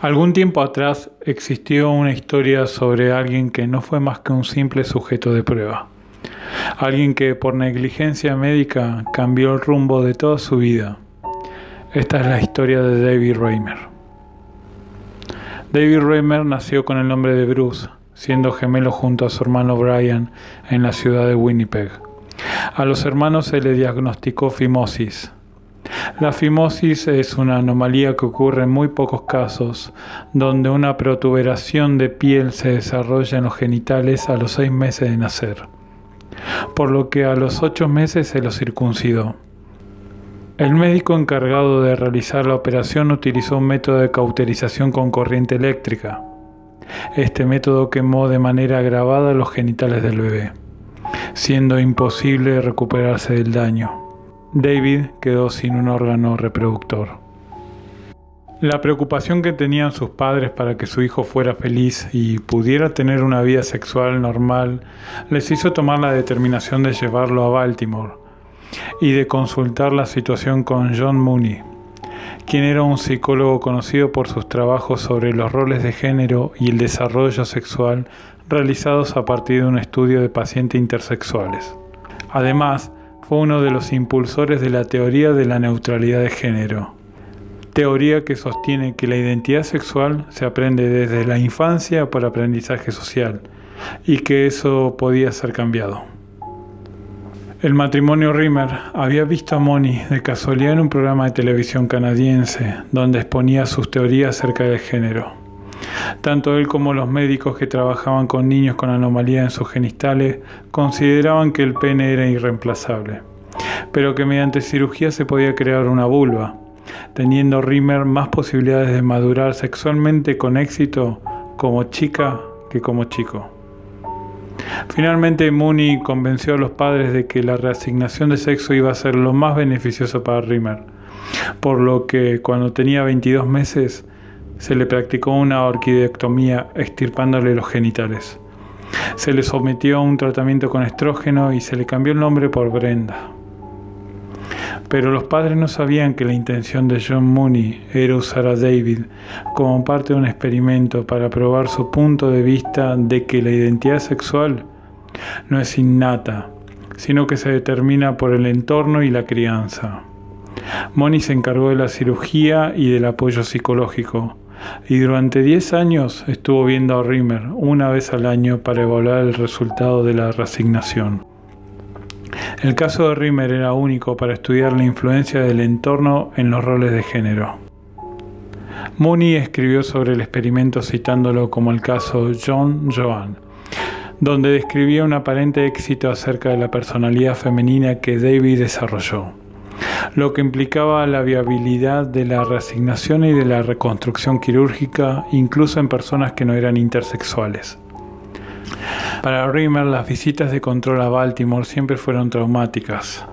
Algún tiempo atrás existió una historia sobre alguien que no fue más que un simple sujeto de prueba. Alguien que por negligencia médica cambió el rumbo de toda su vida. Esta es la historia de David Raymer. David Raymer nació con el nombre de Bruce, siendo gemelo junto a su hermano Brian en la ciudad de Winnipeg. A los hermanos se le diagnosticó fimosis, la fimosis es una anomalía que ocurre en muy pocos casos, donde una protuberación de piel se desarrolla en los genitales a los seis meses de nacer, por lo que a los ocho meses se los circuncidó. El médico encargado de realizar la operación utilizó un método de cauterización con corriente eléctrica. Este método quemó de manera agravada los genitales del bebé, siendo imposible recuperarse del daño. David quedó sin un órgano reproductor. La preocupación que tenían sus padres para que su hijo fuera feliz y pudiera tener una vida sexual normal les hizo tomar la determinación de llevarlo a Baltimore y de consultar la situación con John Mooney, quien era un psicólogo conocido por sus trabajos sobre los roles de género y el desarrollo sexual realizados a partir de un estudio de pacientes intersexuales. Además, fue uno de los impulsores de la teoría de la neutralidad de género, teoría que sostiene que la identidad sexual se aprende desde la infancia por aprendizaje social y que eso podía ser cambiado. El matrimonio Rimmer había visto a Moni de casualidad en un programa de televisión canadiense donde exponía sus teorías acerca del género. Tanto él como los médicos que trabajaban con niños con anomalías en sus genitales consideraban que el pene era irreemplazable, pero que mediante cirugía se podía crear una vulva, teniendo Rimmer más posibilidades de madurar sexualmente con éxito como chica que como chico. Finalmente Mooney convenció a los padres de que la reasignación de sexo iba a ser lo más beneficioso para Rimmer, por lo que cuando tenía 22 meses se le practicó una orquidectomía extirpándole los genitales. Se le sometió a un tratamiento con estrógeno y se le cambió el nombre por Brenda. Pero los padres no sabían que la intención de John Mooney era usar a David como parte de un experimento para probar su punto de vista de que la identidad sexual no es innata, sino que se determina por el entorno y la crianza. Mooney se encargó de la cirugía y del apoyo psicológico, y durante 10 años estuvo viendo a Rimmer una vez al año para evaluar el resultado de la resignación. El caso de Rimmer era único para estudiar la influencia del entorno en los roles de género. Mooney escribió sobre el experimento citándolo como el caso John Joan, donde describía un aparente éxito acerca de la personalidad femenina que David desarrolló lo que implicaba la viabilidad de la reasignación y de la reconstrucción quirúrgica, incluso en personas que no eran intersexuales. Para Rimmer, las visitas de control a Baltimore siempre fueron traumáticas.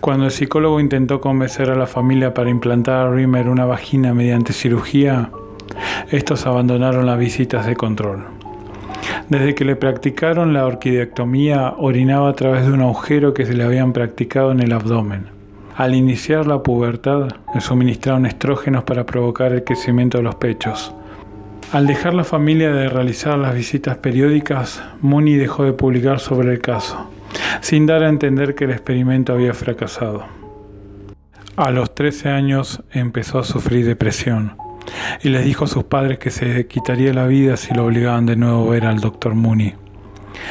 Cuando el psicólogo intentó convencer a la familia para implantar a Rimmer una vagina mediante cirugía, estos abandonaron las visitas de control. Desde que le practicaron la orquidectomía, orinaba a través de un agujero que se le habían practicado en el abdomen. Al iniciar la pubertad, le suministraron estrógenos para provocar el crecimiento de los pechos. Al dejar la familia de realizar las visitas periódicas, Mooney dejó de publicar sobre el caso, sin dar a entender que el experimento había fracasado. A los 13 años empezó a sufrir depresión y les dijo a sus padres que se quitaría la vida si lo obligaban de nuevo a ver al doctor Mooney.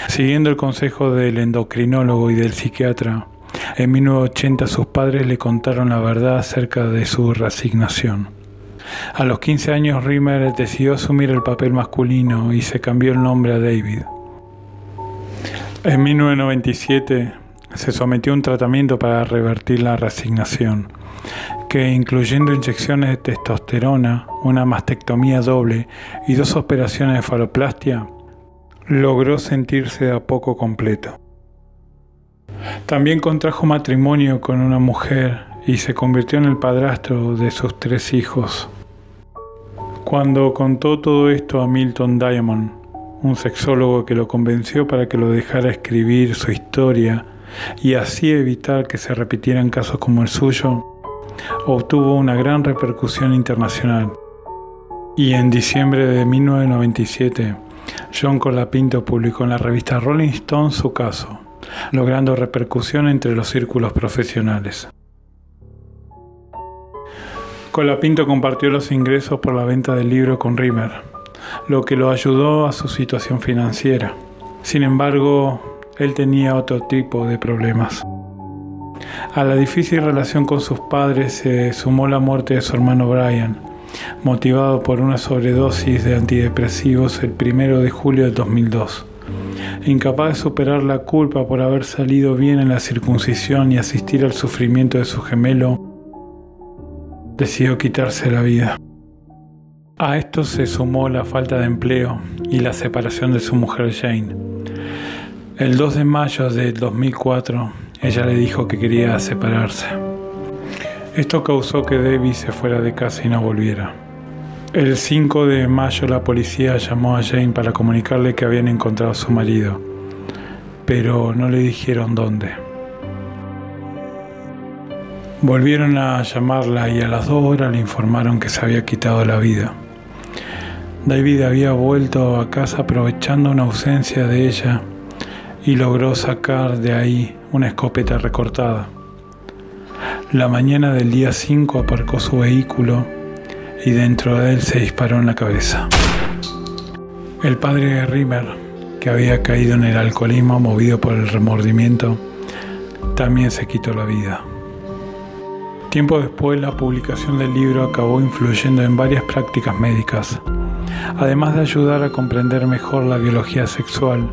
Siguiendo el consejo del endocrinólogo y del psiquiatra, en 1980 sus padres le contaron la verdad acerca de su resignación. A los 15 años Rimmer decidió asumir el papel masculino y se cambió el nombre a David. En 1997 se sometió a un tratamiento para revertir la resignación, que incluyendo inyecciones de testosterona, una mastectomía doble y dos operaciones de faloplastia, logró sentirse a poco completo. También contrajo matrimonio con una mujer y se convirtió en el padrastro de sus tres hijos. Cuando contó todo esto a Milton Diamond, un sexólogo que lo convenció para que lo dejara escribir su historia y así evitar que se repitieran casos como el suyo, obtuvo una gran repercusión internacional. Y en diciembre de 1997, John Colapinto publicó en la revista Rolling Stone su caso, logrando repercusión entre los círculos profesionales. Colapinto compartió los ingresos por la venta del libro con Rimmer, lo que lo ayudó a su situación financiera. Sin embargo, él tenía otro tipo de problemas. A la difícil relación con sus padres se sumó la muerte de su hermano Brian, motivado por una sobredosis de antidepresivos el 1 de julio del 2002. Incapaz de superar la culpa por haber salido bien en la circuncisión y asistir al sufrimiento de su gemelo, decidió quitarse la vida. A esto se sumó la falta de empleo y la separación de su mujer Jane. El 2 de mayo del 2004, ella le dijo que quería separarse. Esto causó que Debbie se fuera de casa y no volviera. El 5 de mayo la policía llamó a Jane para comunicarle que habían encontrado a su marido, pero no le dijeron dónde. Volvieron a llamarla y a las dos horas le informaron que se había quitado la vida. David había vuelto a casa aprovechando una ausencia de ella y logró sacar de ahí una escopeta recortada. La mañana del día 5 aparcó su vehículo y dentro de él se disparó en la cabeza. El padre de Rimmer, que había caído en el alcoholismo movido por el remordimiento, también se quitó la vida. Tiempo después, la publicación del libro acabó influyendo en varias prácticas médicas, además de ayudar a comprender mejor la biología sexual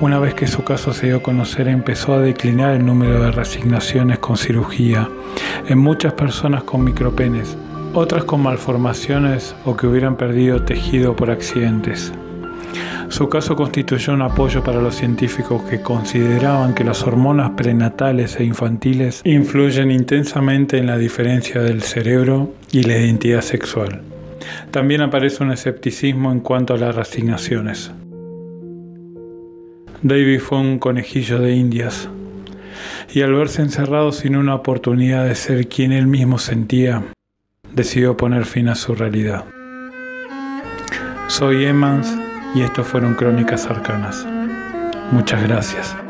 una vez que su caso se dio a conocer, empezó a declinar el número de resignaciones con cirugía en muchas personas con micropenes, otras con malformaciones o que hubieran perdido tejido por accidentes. Su caso constituyó un apoyo para los científicos que consideraban que las hormonas prenatales e infantiles influyen intensamente en la diferencia del cerebro y la identidad sexual. También aparece un escepticismo en cuanto a las resignaciones. David fue un conejillo de indias y al verse encerrado sin una oportunidad de ser quien él mismo sentía, decidió poner fin a su realidad. Soy Emmans y esto fueron Crónicas Arcanas. Muchas gracias.